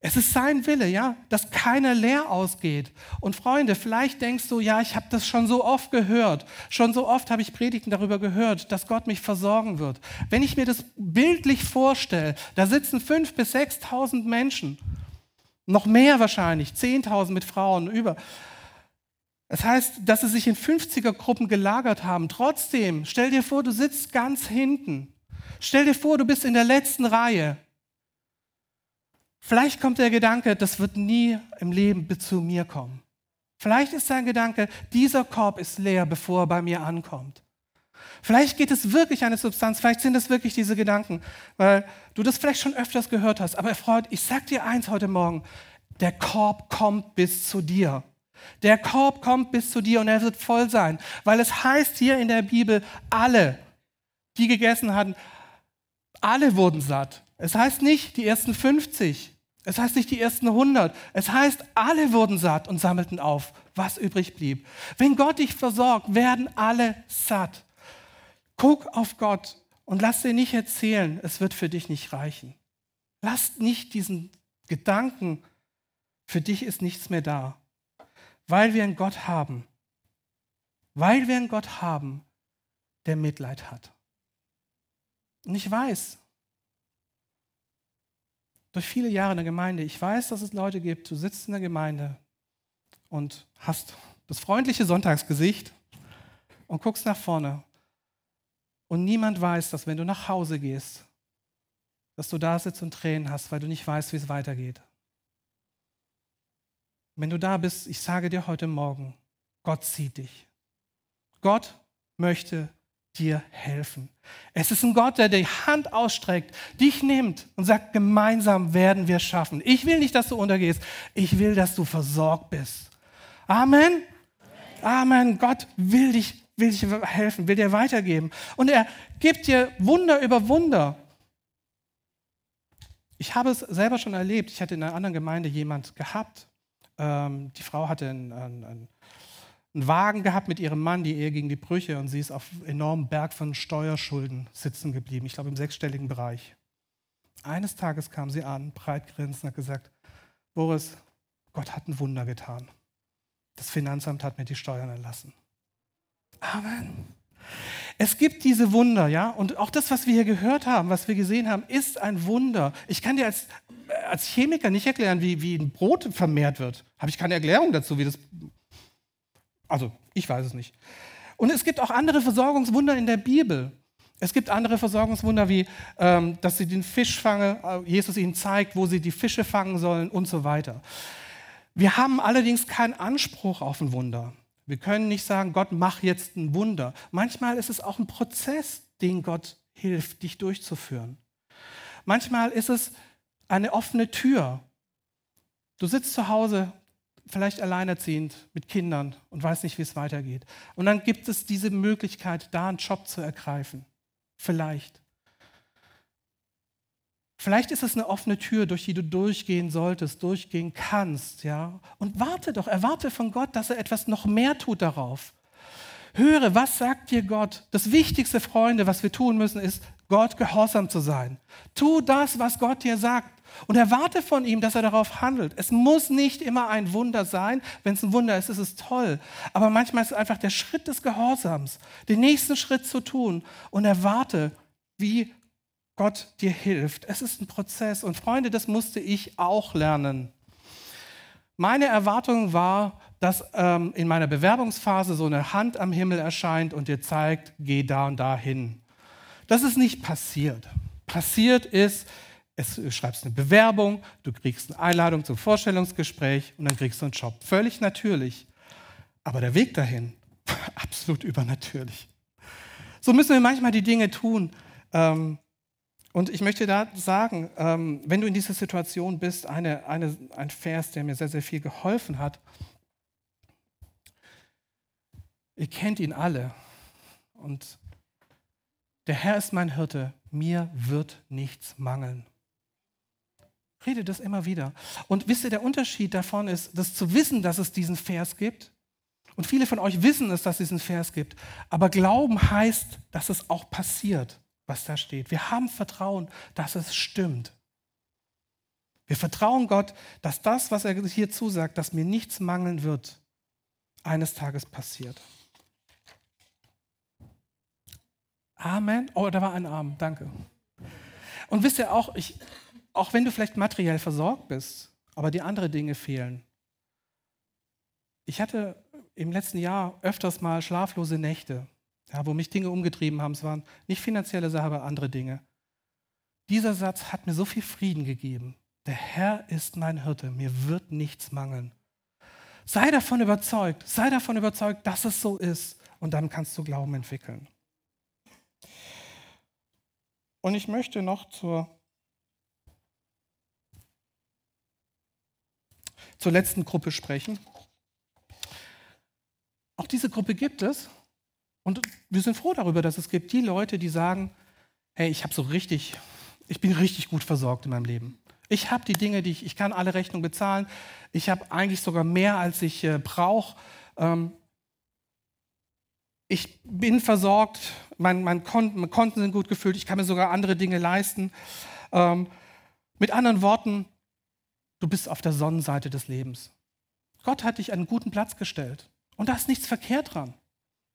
Es ist sein Wille, ja, dass keiner leer ausgeht. Und Freunde, vielleicht denkst du, ja, ich habe das schon so oft gehört. Schon so oft habe ich Predigten darüber gehört, dass Gott mich versorgen wird. Wenn ich mir das bildlich vorstelle, da sitzen fünf bis sechstausend Menschen, noch mehr wahrscheinlich, zehntausend mit Frauen über. Das heißt, dass sie sich in 50er-Gruppen gelagert haben. Trotzdem, stell dir vor, du sitzt ganz hinten. Stell dir vor, du bist in der letzten Reihe. Vielleicht kommt der Gedanke, das wird nie im Leben zu mir kommen. Vielleicht ist sein Gedanke, dieser Korb ist leer, bevor er bei mir ankommt. Vielleicht geht es wirklich eine Substanz, vielleicht sind es wirklich diese Gedanken, weil du das vielleicht schon öfters gehört hast. Aber Freund, ich sag dir eins heute Morgen, der Korb kommt bis zu dir. Der Korb kommt bis zu dir und er wird voll sein, weil es heißt hier in der Bibel, alle, die gegessen hatten, alle wurden satt. Es heißt nicht die ersten 50. Es heißt nicht die ersten 100. Es heißt, alle wurden satt und sammelten auf, was übrig blieb. Wenn Gott dich versorgt, werden alle satt. Guck auf Gott und lass dir nicht erzählen, es wird für dich nicht reichen. Lass nicht diesen Gedanken Für dich ist nichts mehr da, weil wir einen Gott haben, weil wir einen Gott haben, der Mitleid hat. Und ich weiß, durch viele Jahre in der Gemeinde, ich weiß, dass es Leute gibt, du sitzt in der Gemeinde und hast das freundliche Sonntagsgesicht und guckst nach vorne. Und niemand weiß, dass wenn du nach Hause gehst, dass du da sitzt und Tränen hast, weil du nicht weißt, wie es weitergeht. Wenn du da bist, ich sage dir heute Morgen, Gott sieht dich. Gott möchte dir helfen. Es ist ein Gott, der die Hand ausstreckt, dich nimmt und sagt, gemeinsam werden wir schaffen. Ich will nicht, dass du untergehst. Ich will, dass du versorgt bist. Amen. Amen. Gott will dich, will dich helfen, will dir weitergeben. Und er gibt dir Wunder über Wunder. Ich habe es selber schon erlebt. Ich hatte in einer anderen Gemeinde jemand gehabt. Ähm, die Frau hatte einen, einen, einen, Wagen gehabt mit ihrem Mann, die Ehe gegen die Brüche und sie ist auf einem enormen Berg von Steuerschulden sitzen geblieben. Ich glaube im sechsstelligen Bereich. Eines Tages kam sie an, breit grinsend, hat gesagt: Boris, Gott hat ein Wunder getan. Das Finanzamt hat mir die Steuern erlassen. Amen. Es gibt diese Wunder, ja, und auch das, was wir hier gehört haben, was wir gesehen haben, ist ein Wunder. Ich kann dir als, als Chemiker nicht erklären, wie, wie ein Brot vermehrt wird. Habe ich keine Erklärung dazu, wie das. Also, ich weiß es nicht. Und es gibt auch andere Versorgungswunder in der Bibel. Es gibt andere Versorgungswunder, wie ähm, dass sie den Fisch fangen, äh, Jesus ihnen zeigt, wo sie die Fische fangen sollen und so weiter. Wir haben allerdings keinen Anspruch auf ein Wunder. Wir können nicht sagen, Gott, mach jetzt ein Wunder. Manchmal ist es auch ein Prozess, den Gott hilft, dich durchzuführen. Manchmal ist es eine offene Tür. Du sitzt zu Hause, vielleicht alleinerziehend mit Kindern und weißt nicht, wie es weitergeht. Und dann gibt es diese Möglichkeit, da einen Job zu ergreifen. Vielleicht. Vielleicht ist es eine offene Tür, durch die du durchgehen solltest, durchgehen kannst, ja. Und warte doch, erwarte von Gott, dass er etwas noch mehr tut darauf. Höre, was sagt dir Gott? Das wichtigste, Freunde, was wir tun müssen, ist, Gott gehorsam zu sein. Tu das, was Gott dir sagt. Und erwarte von ihm, dass er darauf handelt. Es muss nicht immer ein Wunder sein. Wenn es ein Wunder ist, ist es toll. Aber manchmal ist es einfach der Schritt des Gehorsams, den nächsten Schritt zu tun. Und erwarte, wie Gott dir hilft. Es ist ein Prozess. Und Freunde, das musste ich auch lernen. Meine Erwartung war, dass ähm, in meiner Bewerbungsphase so eine Hand am Himmel erscheint und dir zeigt, geh da und da hin. Das ist nicht passiert. Passiert ist, es, du schreibst eine Bewerbung, du kriegst eine Einladung zum Vorstellungsgespräch und dann kriegst du einen Job. Völlig natürlich. Aber der Weg dahin, absolut übernatürlich. So müssen wir manchmal die Dinge tun. Ähm, und ich möchte da sagen, ähm, wenn du in dieser Situation bist, eine, eine, ein Vers, der mir sehr, sehr viel geholfen hat. Ihr kennt ihn alle. Und der Herr ist mein Hirte, mir wird nichts mangeln. Rede das immer wieder. Und wisst ihr, der Unterschied davon ist, das zu wissen, dass es diesen Vers gibt. Und viele von euch wissen es, dass es diesen Vers gibt. Aber Glauben heißt, dass es auch passiert was da steht. Wir haben Vertrauen, dass es stimmt. Wir vertrauen Gott, dass das, was er hier zusagt, dass mir nichts mangeln wird, eines Tages passiert. Amen. Oh, da war ein Arm. Danke. Und wisst ihr auch, ich, auch wenn du vielleicht materiell versorgt bist, aber die anderen Dinge fehlen. Ich hatte im letzten Jahr öfters mal schlaflose Nächte ja, wo mich Dinge umgetrieben haben. Es waren nicht finanzielle Sachen, aber andere Dinge. Dieser Satz hat mir so viel Frieden gegeben. Der Herr ist mein Hirte, mir wird nichts mangeln. Sei davon überzeugt, sei davon überzeugt, dass es so ist und dann kannst du Glauben entwickeln. Und ich möchte noch zur, zur letzten Gruppe sprechen. Auch diese Gruppe gibt es und wir sind froh darüber, dass es gibt die Leute, die sagen, hey, ich habe so richtig, ich bin richtig gut versorgt in meinem Leben. Ich habe die Dinge, die ich, ich kann alle Rechnungen bezahlen. Ich habe eigentlich sogar mehr, als ich äh, brauche. Ähm, ich bin versorgt, mein, mein Konten, meine Konten sind gut gefüllt, ich kann mir sogar andere Dinge leisten. Ähm, mit anderen Worten, du bist auf der Sonnenseite des Lebens. Gott hat dich an einen guten Platz gestellt. Und da ist nichts verkehrt dran.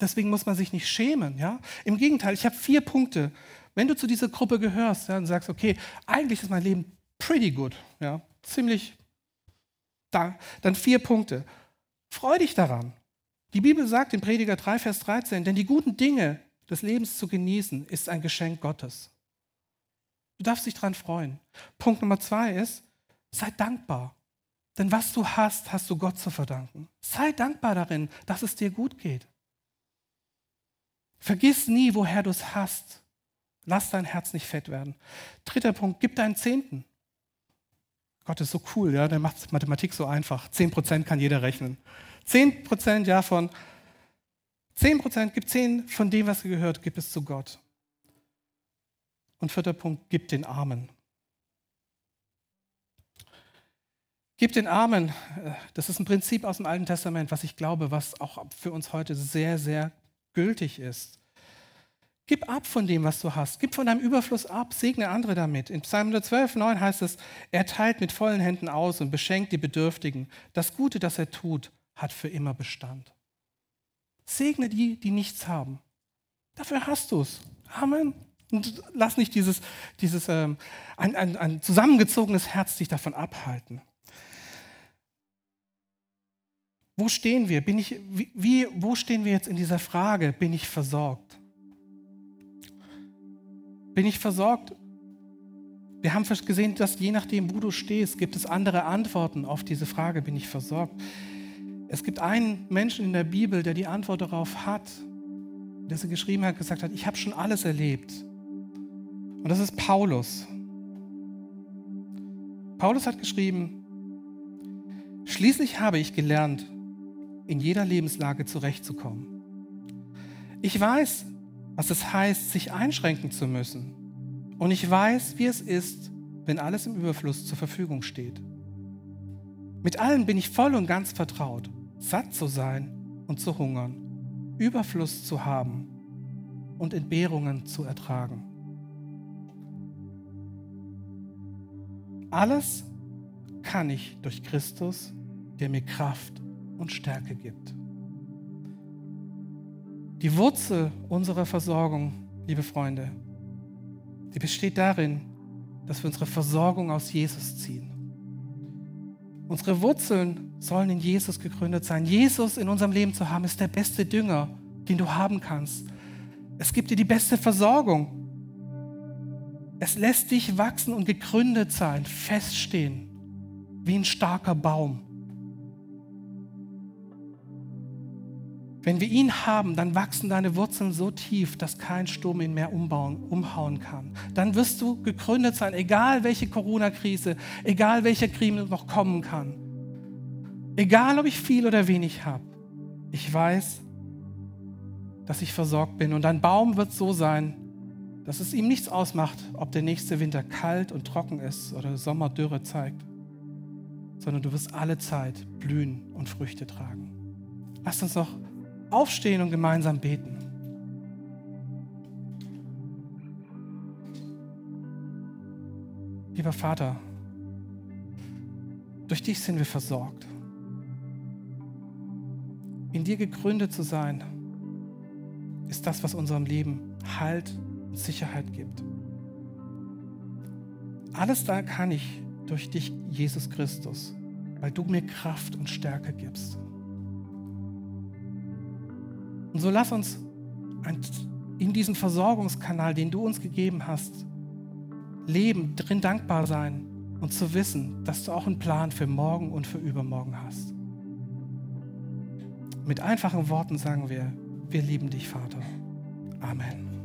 Deswegen muss man sich nicht schämen. Ja? Im Gegenteil, ich habe vier Punkte. Wenn du zu dieser Gruppe gehörst ja, und sagst, okay, eigentlich ist mein Leben pretty good, ja, ziemlich da, dann vier Punkte. Freu dich daran. Die Bibel sagt in Prediger 3, Vers 13, denn die guten Dinge des Lebens zu genießen, ist ein Geschenk Gottes. Du darfst dich daran freuen. Punkt Nummer zwei ist, sei dankbar. Denn was du hast, hast du Gott zu verdanken. Sei dankbar darin, dass es dir gut geht. Vergiss nie, woher du es hast. Lass dein Herz nicht fett werden. Dritter Punkt, gib deinen Zehnten. Gott ist so cool, ja, der macht Mathematik so einfach. Zehn Prozent kann jeder rechnen. Zehn Prozent, ja, von zehn Prozent, gib zehn von dem, was gehört, gib es zu Gott. Und vierter Punkt, gib den Armen. Gib den Armen. Das ist ein Prinzip aus dem Alten Testament, was ich glaube, was auch für uns heute sehr, sehr gültig ist. Gib ab von dem, was du hast. Gib von deinem Überfluss ab, segne andere damit. In Psalm 112, 9 heißt es, er teilt mit vollen Händen aus und beschenkt die Bedürftigen. Das Gute, das er tut, hat für immer Bestand. Segne die, die nichts haben. Dafür hast du es. Amen. Und lass nicht dieses, dieses ähm, ein, ein, ein zusammengezogenes Herz dich davon abhalten. Wo stehen wir? Bin ich, wie, wo stehen wir jetzt in dieser Frage, bin ich versorgt? Bin ich versorgt? Wir haben gesehen, dass je nachdem, wo du stehst, gibt es andere Antworten auf diese Frage, bin ich versorgt? Es gibt einen Menschen in der Bibel, der die Antwort darauf hat, der sie geschrieben hat, gesagt hat, ich habe schon alles erlebt. Und das ist Paulus. Paulus hat geschrieben, schließlich habe ich gelernt, in jeder Lebenslage zurechtzukommen. Ich weiß, was es heißt, sich einschränken zu müssen. Und ich weiß, wie es ist, wenn alles im Überfluss zur Verfügung steht. Mit allem bin ich voll und ganz vertraut, satt zu sein und zu hungern, Überfluss zu haben und Entbehrungen zu ertragen. Alles kann ich durch Christus, der mir Kraft und Stärke gibt. Die Wurzel unserer Versorgung, liebe Freunde, die besteht darin, dass wir unsere Versorgung aus Jesus ziehen. Unsere Wurzeln sollen in Jesus gegründet sein. Jesus in unserem Leben zu haben, ist der beste Dünger, den du haben kannst. Es gibt dir die beste Versorgung. Es lässt dich wachsen und gegründet sein, feststehen, wie ein starker Baum. Wenn wir ihn haben, dann wachsen deine Wurzeln so tief, dass kein Sturm ihn mehr umbauen, umhauen kann. Dann wirst du gegründet sein, egal welche Corona-Krise, egal welcher Krieg noch kommen kann. Egal, ob ich viel oder wenig habe. Ich weiß, dass ich versorgt bin. Und dein Baum wird so sein, dass es ihm nichts ausmacht, ob der nächste Winter kalt und trocken ist oder Sommer Dürre zeigt, sondern du wirst alle Zeit blühen und Früchte tragen. Lass uns noch aufstehen und gemeinsam beten. Lieber Vater, durch dich sind wir versorgt. In dir gegründet zu sein, ist das, was unserem Leben Halt und Sicherheit gibt. Alles da kann ich durch dich, Jesus Christus, weil du mir Kraft und Stärke gibst. Und so lass uns in diesem Versorgungskanal, den du uns gegeben hast, leben, drin dankbar sein und zu wissen, dass du auch einen Plan für morgen und für übermorgen hast. Mit einfachen Worten sagen wir, wir lieben dich, Vater. Amen.